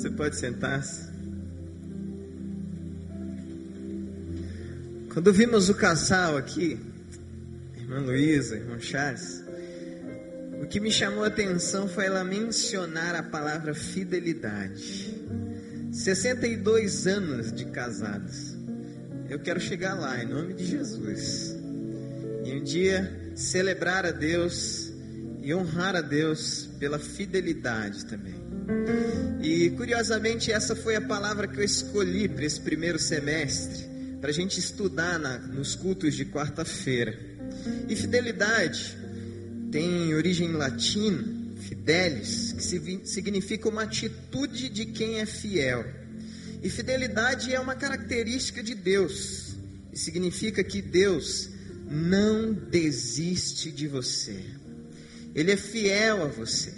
Você pode sentar-se. Quando vimos o casal aqui, irmã Luísa, irmão Charles, o que me chamou a atenção foi ela mencionar a palavra fidelidade. 62 anos de casados. Eu quero chegar lá, em nome de Jesus. E um dia celebrar a Deus e honrar a Deus pela fidelidade também. E curiosamente, essa foi a palavra que eu escolhi para esse primeiro semestre, para a gente estudar na, nos cultos de quarta-feira. E fidelidade tem origem latina, fidelis, que significa uma atitude de quem é fiel. E fidelidade é uma característica de Deus, e significa que Deus não desiste de você. Ele é fiel a você.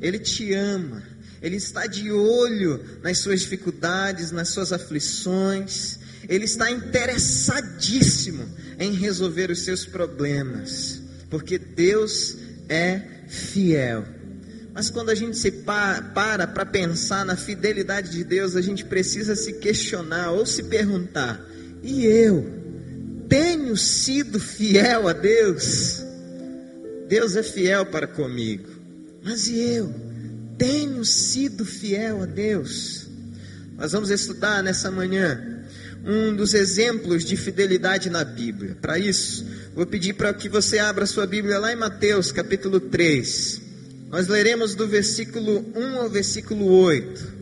Ele te ama. Ele está de olho nas suas dificuldades, nas suas aflições. Ele está interessadíssimo em resolver os seus problemas, porque Deus é fiel. Mas quando a gente se para para pensar na fidelidade de Deus, a gente precisa se questionar ou se perguntar: e eu? tenho sido fiel a Deus. Deus é fiel para comigo. Mas e eu? Tenho sido fiel a Deus. Nós vamos estudar nessa manhã um dos exemplos de fidelidade na Bíblia. Para isso, vou pedir para que você abra sua Bíblia lá em Mateus, capítulo 3. Nós leremos do versículo 1 ao versículo 8.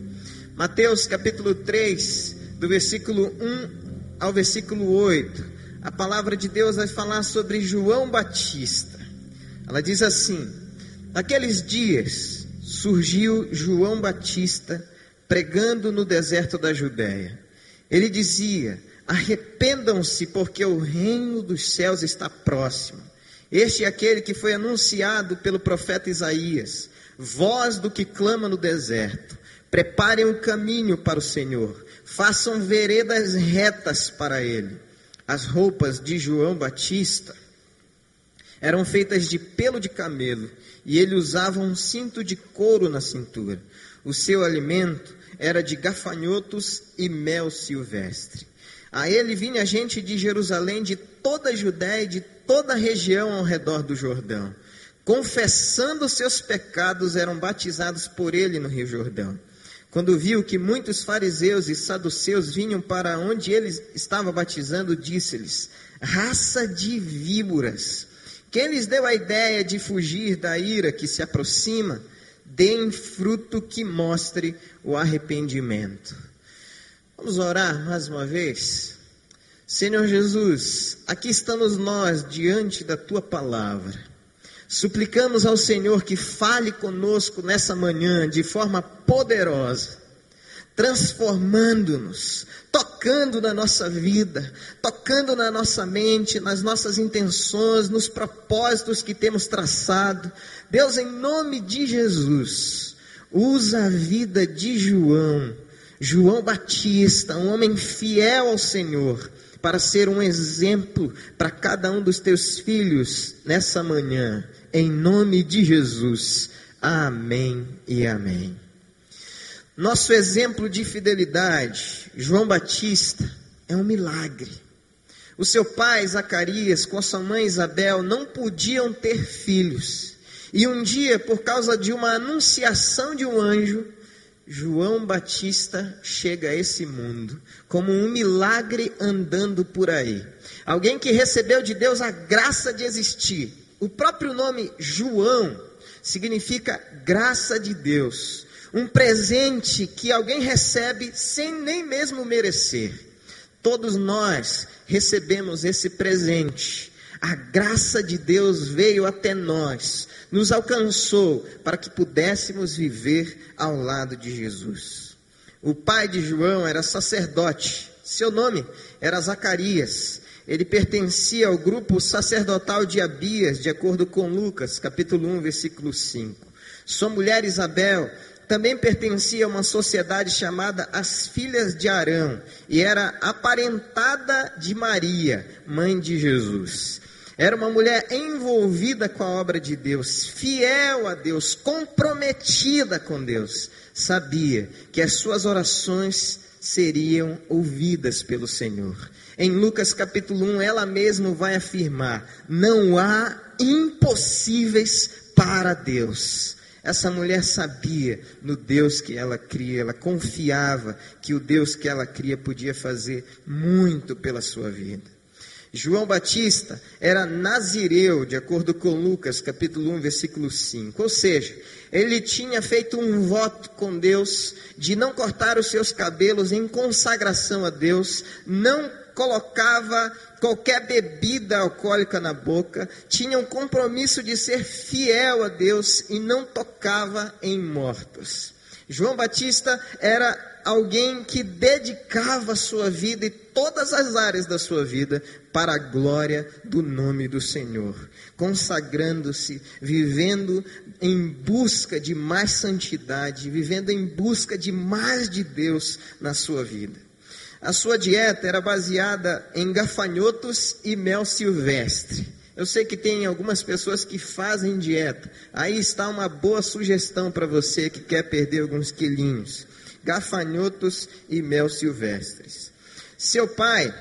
Mateus, capítulo 3, do versículo 1 ao versículo 8 a palavra de Deus vai falar sobre João Batista. Ela diz assim: Naqueles dias surgiu João Batista pregando no deserto da Judéia. Ele dizia: Arrependam-se, porque o reino dos céus está próximo. Este é aquele que foi anunciado pelo profeta Isaías, voz do que clama no deserto. Preparem um caminho para o Senhor, façam veredas retas para ele. As roupas de João Batista eram feitas de pelo de camelo e ele usava um cinto de couro na cintura. O seu alimento era de gafanhotos e mel silvestre. A ele vinha gente de Jerusalém, de toda a Judéia e de toda a região ao redor do Jordão. Confessando seus pecados, eram batizados por ele no Rio Jordão. Quando viu que muitos fariseus e saduceus vinham para onde ele estava batizando, disse-lhes: Raça de víboras, quem lhes deu a ideia de fugir da ira que se aproxima? Deem fruto que mostre o arrependimento. Vamos orar mais uma vez? Senhor Jesus, aqui estamos nós diante da tua palavra. Suplicamos ao Senhor que fale conosco nessa manhã de forma poderosa, transformando-nos, tocando na nossa vida, tocando na nossa mente, nas nossas intenções, nos propósitos que temos traçado. Deus, em nome de Jesus, usa a vida de João, João Batista, um homem fiel ao Senhor, para ser um exemplo para cada um dos teus filhos nessa manhã, em nome de Jesus. Amém e amém. Nosso exemplo de fidelidade, João Batista, é um milagre. O seu pai, Zacarias, com a sua mãe Isabel, não podiam ter filhos. E um dia, por causa de uma anunciação de um anjo, João Batista chega a esse mundo como um milagre andando por aí. Alguém que recebeu de Deus a graça de existir. O próprio nome João significa graça de Deus. Um presente que alguém recebe sem nem mesmo merecer. Todos nós recebemos esse presente a graça de Deus veio até nós, nos alcançou para que pudéssemos viver ao lado de Jesus. O pai de João era sacerdote, seu nome era Zacarias. Ele pertencia ao grupo sacerdotal de Abias, de acordo com Lucas, capítulo 1, versículo 5. Sua mulher Isabel também pertencia a uma sociedade chamada as Filhas de Arão e era aparentada de Maria, mãe de Jesus. Era uma mulher envolvida com a obra de Deus, fiel a Deus, comprometida com Deus. Sabia que as suas orações seriam ouvidas pelo Senhor. Em Lucas capítulo 1, ela mesma vai afirmar: não há impossíveis para Deus. Essa mulher sabia no Deus que ela cria, ela confiava que o Deus que ela cria podia fazer muito pela sua vida. João Batista era nazireu, de acordo com Lucas, capítulo 1, versículo 5. Ou seja, ele tinha feito um voto com Deus de não cortar os seus cabelos em consagração a Deus, não colocava qualquer bebida alcoólica na boca, tinha um compromisso de ser fiel a Deus e não tocava em mortos. João Batista era alguém que dedicava sua vida e todas as áreas da sua vida para a glória do nome do Senhor, consagrando-se, vivendo em busca de mais santidade, vivendo em busca de mais de Deus na sua vida. A sua dieta era baseada em gafanhotos e mel silvestre. Eu sei que tem algumas pessoas que fazem dieta. Aí está uma boa sugestão para você que quer perder alguns quilinhos gafanhotos e mel silvestres. Seu pai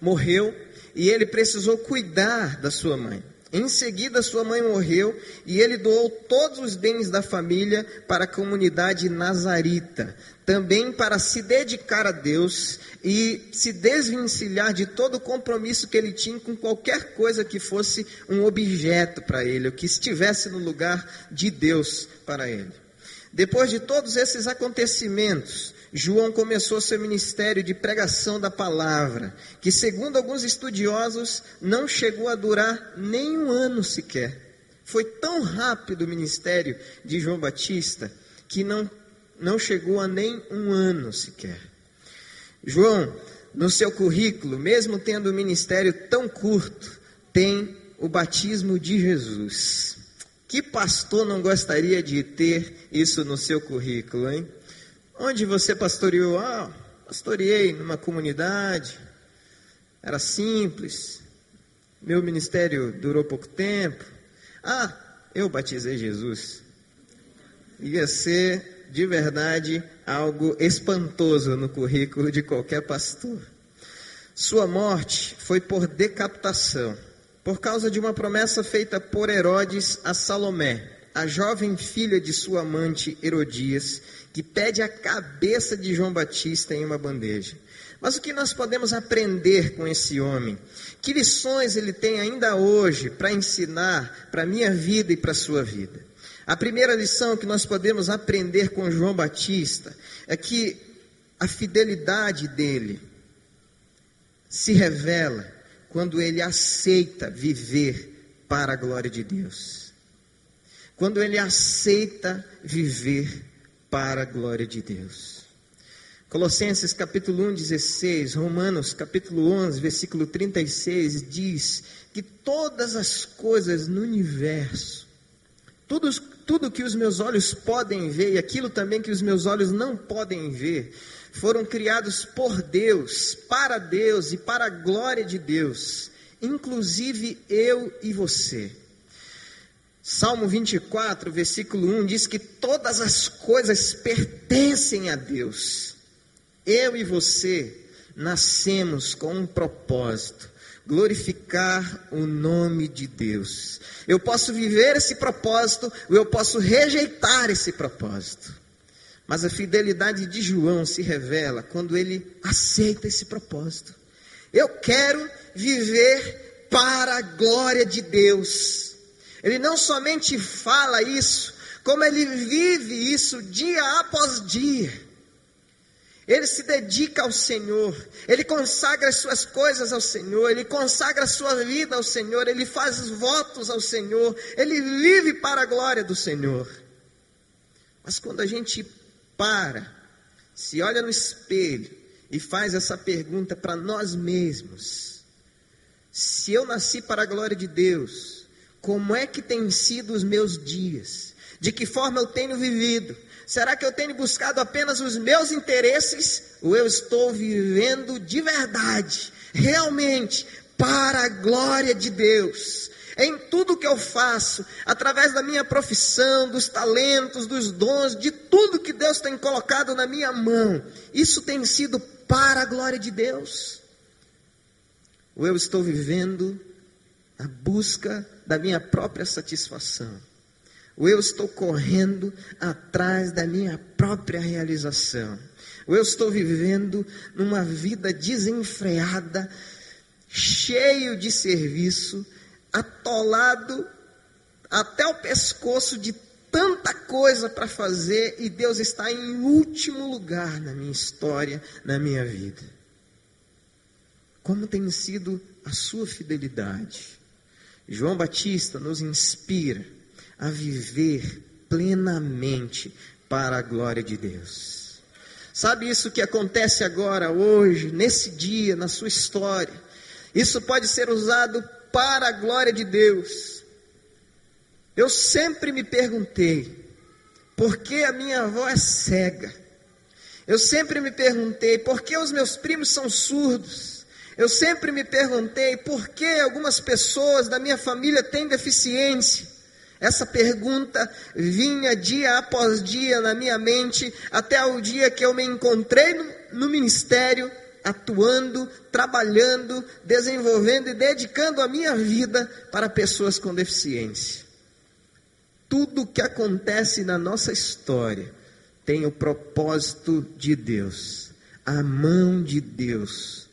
morreu e ele precisou cuidar da sua mãe. Em seguida, sua mãe morreu e ele doou todos os bens da família para a comunidade nazarita, também para se dedicar a Deus e se desvencilhar de todo o compromisso que ele tinha com qualquer coisa que fosse um objeto para ele, ou que estivesse no lugar de Deus para ele. Depois de todos esses acontecimentos, João começou seu ministério de pregação da palavra, que, segundo alguns estudiosos, não chegou a durar nem um ano sequer. Foi tão rápido o ministério de João Batista que não, não chegou a nem um ano sequer. João, no seu currículo, mesmo tendo um ministério tão curto, tem o batismo de Jesus. Que pastor não gostaria de ter isso no seu currículo, hein? Onde você pastoreou? Ah, pastoreei numa comunidade, era simples, meu ministério durou pouco tempo. Ah, eu batizei Jesus. Ia ser de verdade algo espantoso no currículo de qualquer pastor. Sua morte foi por decapitação por causa de uma promessa feita por Herodes a Salomé, a jovem filha de sua amante Herodias, que pede a cabeça de João Batista em uma bandeja. Mas o que nós podemos aprender com esse homem? Que lições ele tem ainda hoje para ensinar para a minha vida e para a sua vida? A primeira lição que nós podemos aprender com João Batista é que a fidelidade dele se revela quando ele aceita viver para a glória de Deus. Quando ele aceita viver para a glória de Deus. Colossenses capítulo 1, 16, Romanos capítulo 11, versículo 36 diz que todas as coisas no universo, tudo, tudo que os meus olhos podem ver e aquilo também que os meus olhos não podem ver, foram criados por Deus, para Deus e para a glória de Deus, inclusive eu e você. Salmo 24, versículo 1 diz que todas as coisas pertencem a Deus. Eu e você nascemos com um propósito: glorificar o nome de Deus. Eu posso viver esse propósito, ou eu posso rejeitar esse propósito. Mas a fidelidade de João se revela quando ele aceita esse propósito. Eu quero viver para a glória de Deus. Ele não somente fala isso, como ele vive isso dia após dia. Ele se dedica ao Senhor, ele consagra as suas coisas ao Senhor, ele consagra a sua vida ao Senhor, ele faz votos ao Senhor, ele vive para a glória do Senhor. Mas quando a gente para, se olha no espelho e faz essa pergunta para nós mesmos: se eu nasci para a glória de Deus, como é que têm sido os meus dias? De que forma eu tenho vivido? Será que eu tenho buscado apenas os meus interesses ou eu estou vivendo de verdade, realmente, para a glória de Deus. Em tudo que eu faço, através da minha profissão, dos talentos, dos dons, de tudo que Deus tem colocado na minha mão, isso tem sido para a glória de Deus. Ou eu estou vivendo a busca da minha própria satisfação, ou eu estou correndo atrás da minha própria realização, ou eu estou vivendo numa vida desenfreada, cheio de serviço, atolado até o pescoço de tanta coisa para fazer e Deus está em último lugar na minha história, na minha vida. Como tem sido a sua fidelidade? João Batista nos inspira a viver plenamente para a glória de Deus. Sabe isso que acontece agora, hoje, nesse dia, na sua história? Isso pode ser usado para a glória de Deus. Eu sempre me perguntei, por que a minha avó é cega? Eu sempre me perguntei, por que os meus primos são surdos? Eu sempre me perguntei, por que algumas pessoas da minha família têm deficiência? Essa pergunta vinha dia após dia na minha mente, até o dia que eu me encontrei no, no ministério atuando, trabalhando, desenvolvendo e dedicando a minha vida para pessoas com deficiência. Tudo que acontece na nossa história tem o propósito de Deus, a mão de Deus,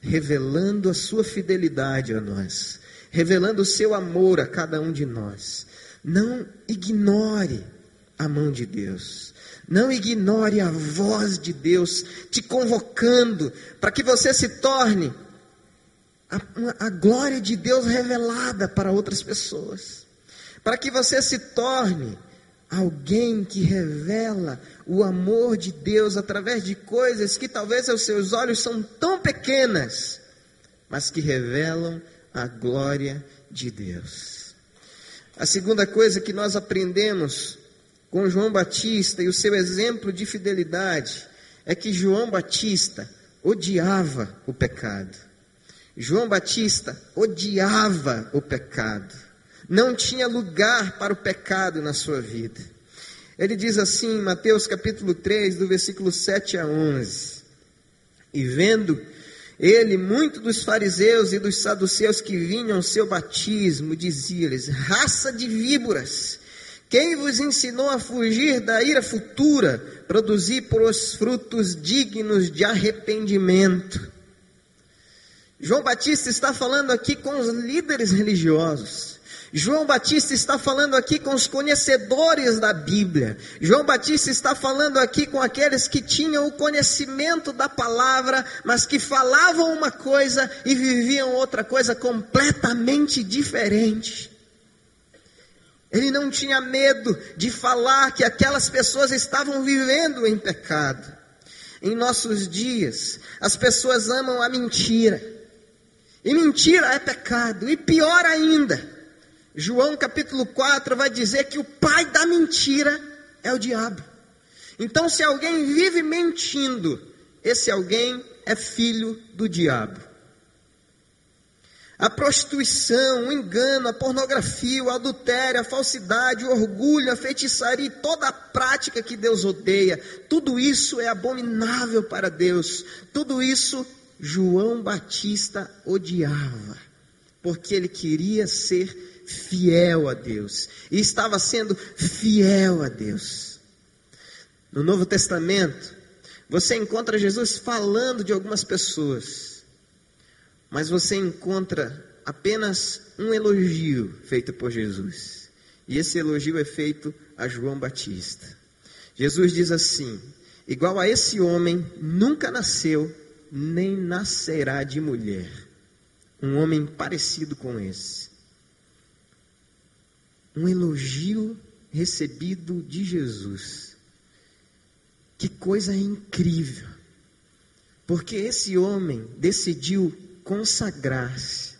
revelando a sua fidelidade a nós, revelando o seu amor a cada um de nós. Não ignore a mão de Deus. Não ignore a voz de Deus te convocando para que você se torne a, a, glória de Deus revelada para outras pessoas. Para que você se torne alguém que revela o amor de Deus através de coisas que talvez aos seus olhos são tão pequenas, mas que revelam a glória de Deus. A segunda coisa que nós aprendemos com João Batista e o seu exemplo de fidelidade é que João Batista odiava o pecado. João Batista odiava o pecado. Não tinha lugar para o pecado na sua vida. Ele diz assim em Mateus capítulo 3, do versículo 7 a 11: E vendo ele muito dos fariseus e dos saduceus que vinham ao seu batismo, dizia-lhes: Raça de víboras, quem vos ensinou a fugir da ira futura, produzir por os frutos dignos de arrependimento? João Batista está falando aqui com os líderes religiosos. João Batista está falando aqui com os conhecedores da Bíblia. João Batista está falando aqui com aqueles que tinham o conhecimento da palavra, mas que falavam uma coisa e viviam outra coisa completamente diferente. Ele não tinha medo de falar que aquelas pessoas estavam vivendo em pecado. Em nossos dias, as pessoas amam a mentira. E mentira é pecado. E pior ainda, João capítulo 4 vai dizer que o pai da mentira é o diabo. Então, se alguém vive mentindo, esse alguém é filho do diabo. A prostituição, o engano, a pornografia, o adultério, a falsidade, o orgulho, a feitiçaria toda a prática que Deus odeia, tudo isso é abominável para Deus. Tudo isso João Batista odiava, porque ele queria ser fiel a Deus e estava sendo fiel a Deus. No Novo Testamento, você encontra Jesus falando de algumas pessoas mas você encontra apenas um elogio feito por Jesus. E esse elogio é feito a João Batista. Jesus diz assim: igual a esse homem nunca nasceu, nem nascerá de mulher. Um homem parecido com esse. Um elogio recebido de Jesus. Que coisa incrível. Porque esse homem decidiu consagrar-se.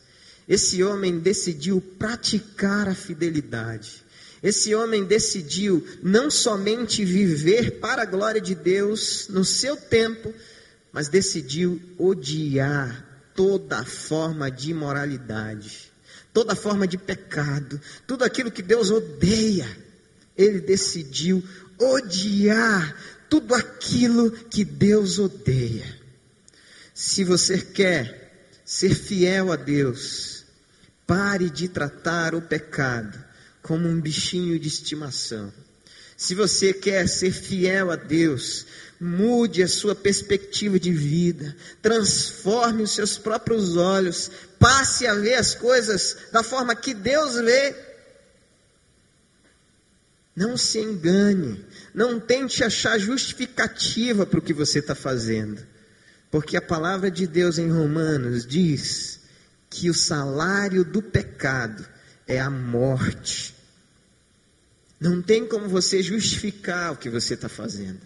Esse homem decidiu praticar a fidelidade. Esse homem decidiu não somente viver para a glória de Deus no seu tempo, mas decidiu odiar toda forma de imoralidade, toda forma de pecado, tudo aquilo que Deus odeia. Ele decidiu odiar tudo aquilo que Deus odeia. Se você quer ser fiel a Deus, pare de tratar o pecado como um bichinho de estimação. Se você quer ser fiel a Deus, mude a sua perspectiva de vida, transforme os seus próprios olhos, passe a ver as coisas da forma que Deus vê. Não se engane, não tente achar justificativa para o que você está fazendo, porque a palavra de Deus em Romanos diz que o salário do pecado é a morte. Não tem como você justificar o que você está fazendo.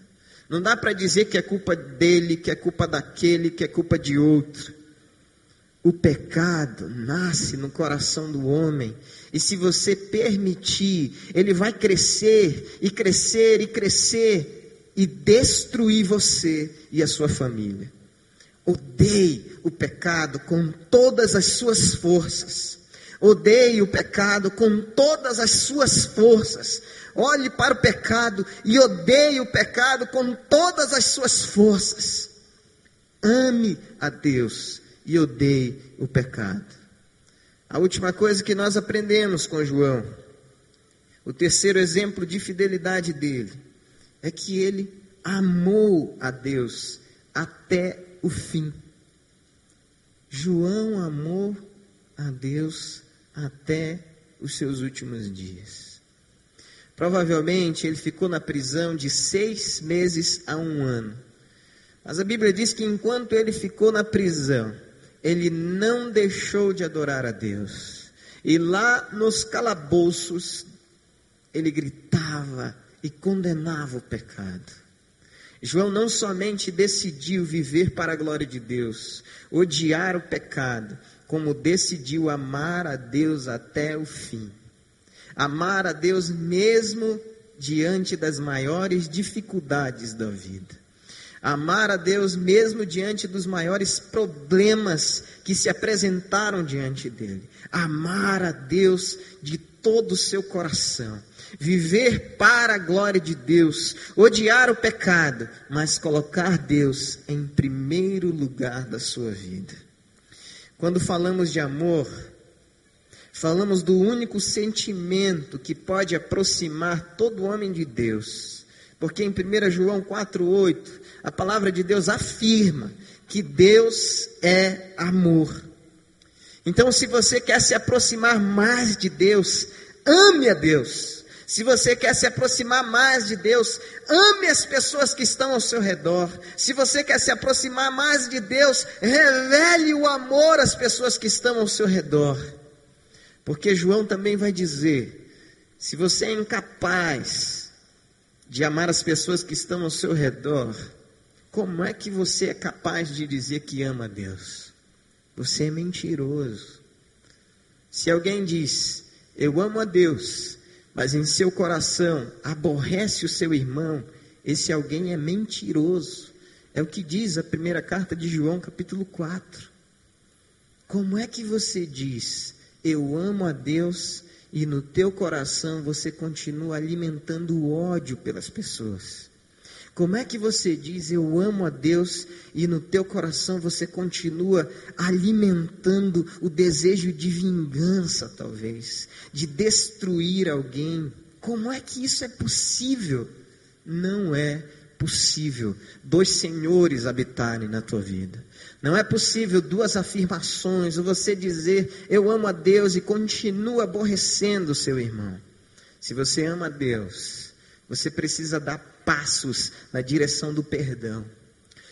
Não dá para dizer que é culpa dele, que é culpa daquele, que é culpa de outro. O pecado nasce no coração do homem, e se você permitir, ele vai crescer e crescer e crescer e destruir você e a sua família. Odeie o pecado com todas as suas forças. Odeie o pecado com todas as suas forças. Olhe para o pecado e odeie o pecado com todas as suas forças. Ame a Deus e odeie o pecado. A última coisa que nós aprendemos com João, o terceiro exemplo de fidelidade dele, é que ele amou a Deus até o fim. João amou a Deus até os seus últimos dias. Provavelmente ele ficou na prisão de seis meses a um ano. Mas a Bíblia diz que enquanto ele ficou na prisão, ele não deixou de adorar a Deus. E lá nos calabouços, ele gritava e condenava o pecado. João não somente decidiu viver para a glória de Deus, odiar o pecado, como decidiu amar a Deus até o fim. Amar a Deus mesmo diante das maiores dificuldades da vida. Amar a Deus mesmo diante dos maiores problemas que se apresentaram diante dele. Amar a Deus de todo o seu coração. Viver para a glória de Deus. Odiar o pecado, mas colocar Deus em primeiro lugar da sua vida. Quando falamos de amor, falamos do único sentimento que pode aproximar todo homem de Deus. Porque em 1 João 4,8, a palavra de Deus afirma que Deus é amor. Então, se você quer se aproximar mais de Deus, ame a Deus. Se você quer se aproximar mais de Deus, ame as pessoas que estão ao seu redor. Se você quer se aproximar mais de Deus, revele o amor às pessoas que estão ao seu redor. Porque João também vai dizer: se você é incapaz de amar as pessoas que estão ao seu redor, como é que você é capaz de dizer que ama a Deus? Você é mentiroso. Se alguém diz, eu amo a Deus, mas em seu coração aborrece o seu irmão, esse alguém é mentiroso. É o que diz a primeira carta de João, capítulo 4. Como é que você diz, eu amo a Deus, e no teu coração você continua alimentando o ódio pelas pessoas? Como é que você diz eu amo a Deus e no teu coração você continua alimentando o desejo de vingança, talvez, de destruir alguém? Como é que isso é possível? Não é possível dois senhores habitarem na tua vida. Não é possível duas afirmações, ou você dizer eu amo a Deus e continua aborrecendo o seu irmão. Se você ama a Deus, você precisa dar passos na direção do perdão.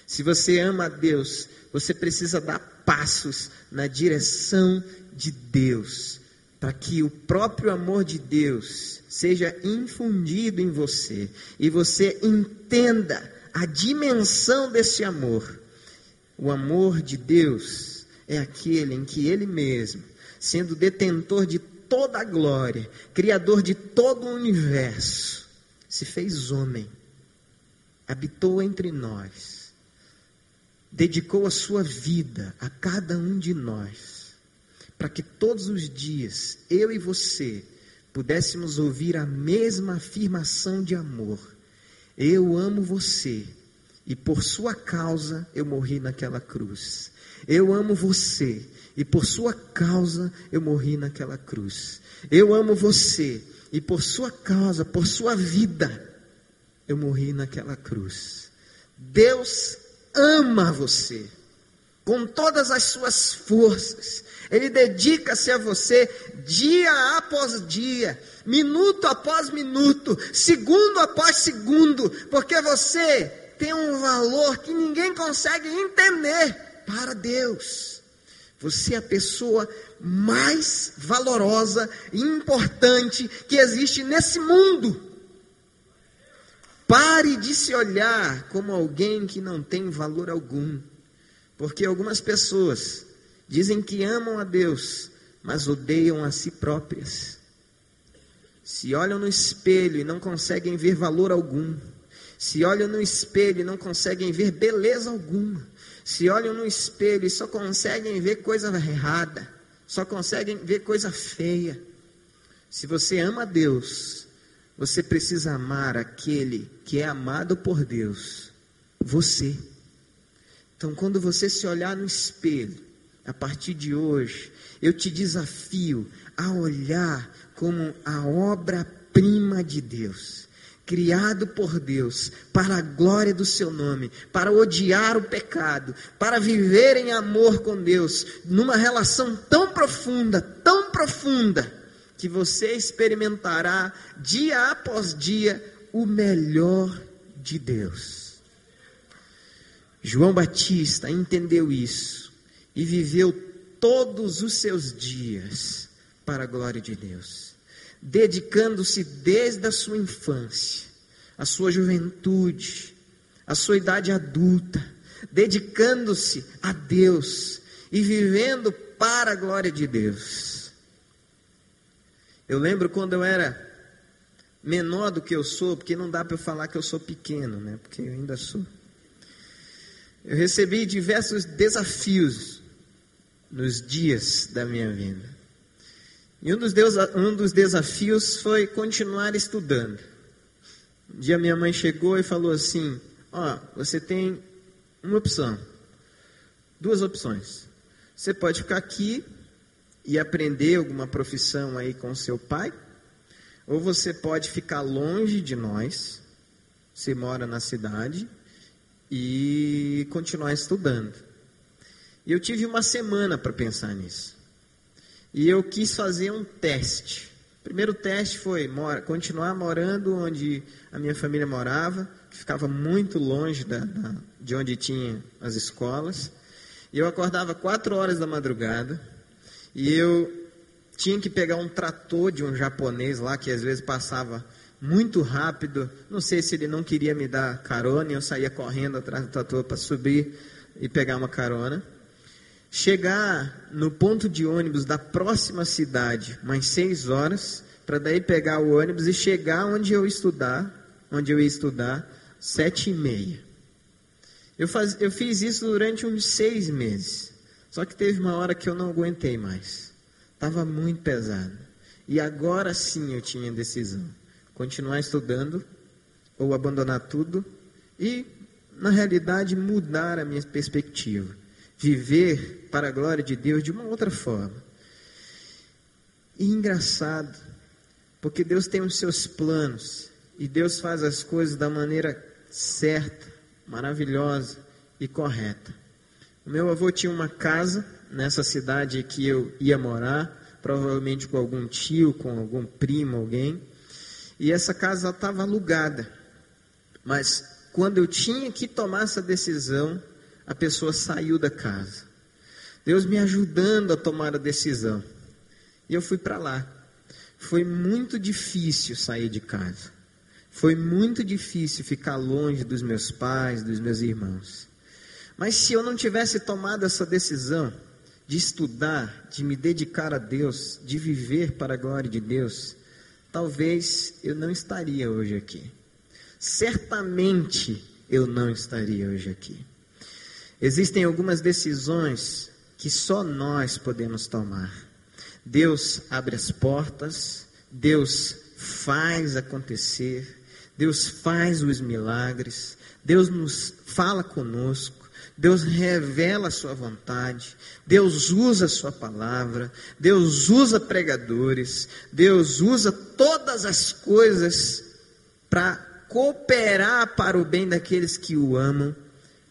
Se você ama a Deus, você precisa dar passos na direção de Deus, para que o próprio amor de Deus seja infundido em você e você entenda a dimensão desse amor. O amor de Deus é aquele em que Ele mesmo, sendo detentor de toda a glória, criador de todo o universo, se fez homem, habitou entre nós, dedicou a sua vida a cada um de nós, para que todos os dias eu e você pudéssemos ouvir a mesma afirmação de amor: Eu amo você e por sua causa eu morri naquela cruz. Eu amo você e por sua causa eu morri naquela cruz. Eu amo você e por sua causa, por sua vida, eu morri naquela cruz. Deus ama você com todas as suas forças. Ele dedica-se a você dia após dia, minuto após minuto, segundo após segundo, porque você tem um valor que ninguém consegue entender para Deus. Você é a pessoa mais valorosa e importante que existe nesse mundo. Pare de se olhar como alguém que não tem valor algum, porque algumas pessoas dizem que amam a Deus, mas odeiam a si próprias. Se olham no espelho e não conseguem ver valor algum, se olham no espelho e não conseguem ver beleza alguma, se olham no espelho e só conseguem ver coisa errada, só conseguem ver coisa feia. Se você ama Deus, você precisa amar aquele que é amado por Deus, você. Então, quando você se olhar no espelho, a partir de hoje, eu te desafio a olhar como a obra-prima de Deus, criado por Deus, para a glória do seu nome, para odiar o pecado, para viver em amor com Deus, numa relação tão profunda, tão profunda que você experimentará dia após dia o melhor de Deus. João Batista entendeu isso e viveu todos os seus dias para a glória de Deus, dedicando-se desde a sua infância, a sua juventude, a sua idade adulta, dedicando-se a Deus e vivendo para a glória de Deus. Eu lembro quando eu era menor do que eu sou, porque não dá para eu falar que eu sou pequeno, né? Porque eu ainda sou. Eu recebi diversos desafios nos dias da minha vida. E um dos, deus, um dos desafios foi continuar estudando. Um dia minha mãe chegou e falou assim: Ó, oh, você tem uma opção, duas opções. Você pode ficar aqui e aprender alguma profissão aí com seu pai, ou você pode ficar longe de nós, você mora na cidade, e continuar estudando. E eu tive uma semana para pensar nisso. E eu quis fazer um teste. O primeiro teste foi mora, continuar morando onde a minha família morava, que ficava muito longe da, da, de onde tinha as escolas. E eu acordava quatro horas da madrugada, e eu tinha que pegar um trator de um japonês lá, que às vezes passava muito rápido. Não sei se ele não queria me dar carona, e eu saía correndo atrás do trator para subir e pegar uma carona. Chegar no ponto de ônibus da próxima cidade, mais seis horas, para daí pegar o ônibus e chegar onde eu estudar, onde eu ia estudar, sete e meia. Eu, faz, eu fiz isso durante uns seis meses. Só que teve uma hora que eu não aguentei mais. Estava muito pesado. E agora sim eu tinha decisão: continuar estudando ou abandonar tudo e, na realidade, mudar a minha perspectiva. Viver para a glória de Deus de uma outra forma. E engraçado, porque Deus tem os seus planos e Deus faz as coisas da maneira certa, maravilhosa e correta. O meu avô tinha uma casa nessa cidade que eu ia morar, provavelmente com algum tio, com algum primo, alguém. E essa casa estava alugada. Mas quando eu tinha que tomar essa decisão, a pessoa saiu da casa. Deus me ajudando a tomar a decisão. E eu fui para lá. Foi muito difícil sair de casa. Foi muito difícil ficar longe dos meus pais, dos meus irmãos. Mas se eu não tivesse tomado essa decisão de estudar, de me dedicar a Deus, de viver para a glória de Deus, talvez eu não estaria hoje aqui. Certamente eu não estaria hoje aqui. Existem algumas decisões que só nós podemos tomar. Deus abre as portas, Deus faz acontecer, Deus faz os milagres, Deus nos fala conosco, Deus revela a sua vontade, Deus usa a sua palavra, Deus usa pregadores, Deus usa todas as coisas para cooperar para o bem daqueles que o amam.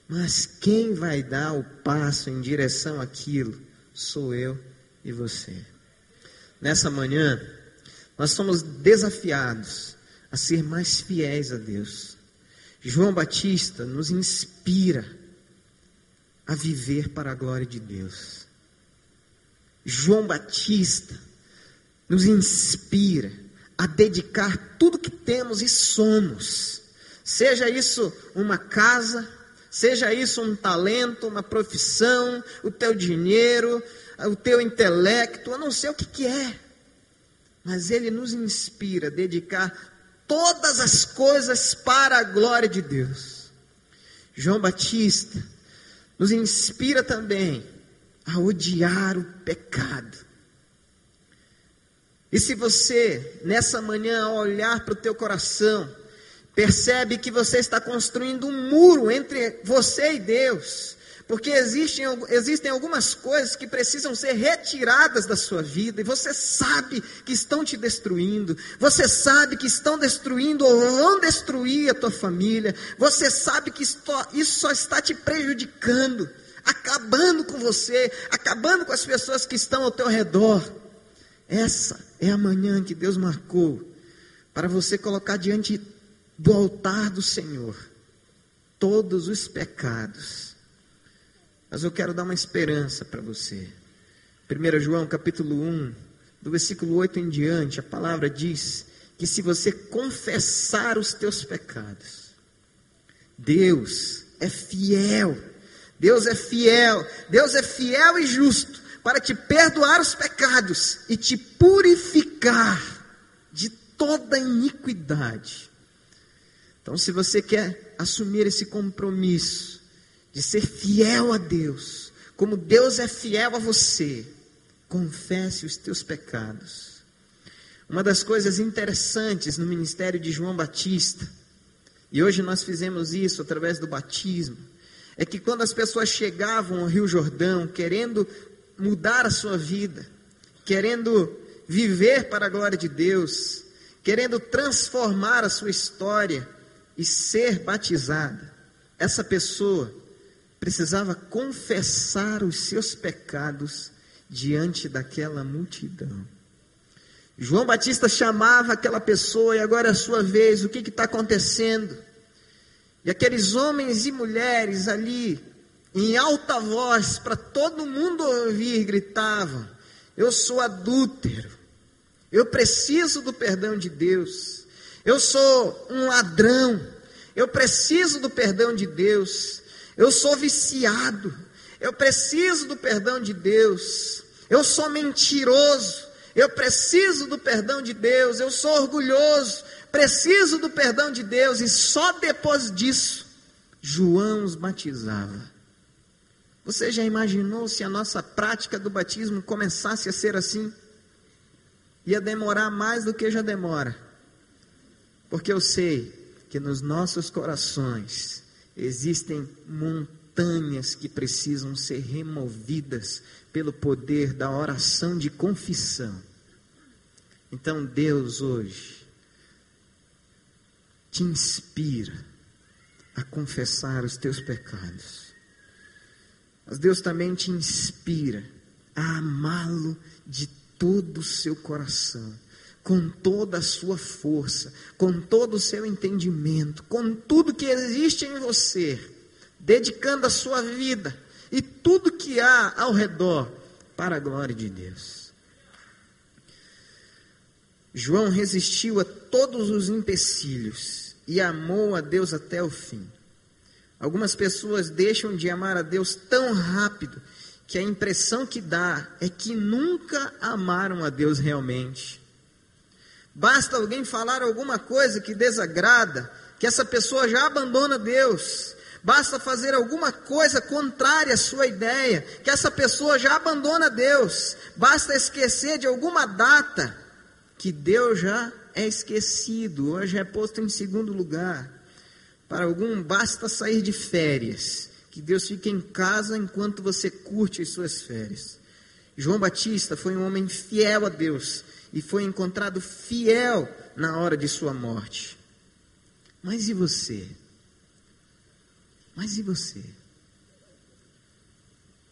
Mas quem vai dar o passo em direção àquilo sou eu e você. Nessa manhã, nós somos desafiados a ser mais fiéis a Deus. João Batista nos inspira a viver para a glória de Deus. João Batista nos inspira a dedicar tudo que temos e somos, seja isso uma casa, seja isso um talento, uma profissão, o teu dinheiro, o teu intelecto, eu não sei o que, que é, mas ele nos inspira a dedicar todas as coisas para a glória de Deus. João Batista nos inspira também a odiar o pecado. E se você, nessa manhã, olhar para o teu coração, percebe que você está construindo um muro entre você e Deus, porque existem, existem algumas coisas que precisam ser retiradas da sua vida, e você sabe que estão te destruindo, você sabe que estão destruindo ou vão destruir a tua família, você sabe que isso só está te prejudicando, acabando com você, acabando com as pessoas que estão ao teu redor. Essa é a manhã que Deus marcou para você colocar diante do altar do Senhor todos os pecados mas eu quero dar uma esperança para você. 1 João capítulo 1, do versículo 8 em diante, a palavra diz que se você confessar os teus pecados, Deus é fiel. Deus é fiel. Deus é fiel e justo para te perdoar os pecados e te purificar de toda iniquidade. Então, se você quer assumir esse compromisso, de ser fiel a Deus, como Deus é fiel a você, confesse os teus pecados. Uma das coisas interessantes no ministério de João Batista, e hoje nós fizemos isso através do batismo, é que quando as pessoas chegavam ao Rio Jordão querendo mudar a sua vida, querendo viver para a glória de Deus, querendo transformar a sua história e ser batizada, essa pessoa precisava confessar os seus pecados diante daquela multidão. João Batista chamava aquela pessoa, e agora é a sua vez, o que está acontecendo? E aqueles homens e mulheres ali, em alta voz, para todo mundo ouvir, gritavam: Eu sou adúltero, eu preciso do perdão de Deus, eu sou um ladrão, eu preciso do perdão de Deus, eu sou viciado. Eu preciso do perdão de Deus. Eu sou mentiroso. Eu preciso do perdão de Deus. Eu sou orgulhoso. Preciso do perdão de Deus. E só depois disso, João os batizava. Você já imaginou se a nossa prática do batismo começasse a ser assim? Ia demorar mais do que já demora. Porque eu sei que nos nossos corações Existem montanhas que precisam ser removidas pelo poder da oração de confissão. Então Deus hoje te inspira a confessar os teus pecados. Mas Deus também te inspira a amá-lo de todo o seu coração com toda a sua força, com todo o seu entendimento, com tudo que existe em você, dedicando a sua vida e tudo que há ao redor para a glória de Deus. João resistiu a todos os empecilhos e amou a Deus até o fim. Algumas pessoas deixam de amar a Deus tão rápido que a impressão que dá é que nunca amaram a Deus realmente. Basta alguém falar alguma coisa que desagrada, que essa pessoa já abandona Deus. basta fazer alguma coisa contrária à sua ideia, que essa pessoa já abandona Deus, basta esquecer de alguma data, que Deus já é esquecido, hoje é posto em segundo lugar. Para algum, basta sair de férias, que Deus fique em casa enquanto você curte as suas férias. João Batista foi um homem fiel a Deus e foi encontrado fiel na hora de sua morte. Mas e você? Mas e você?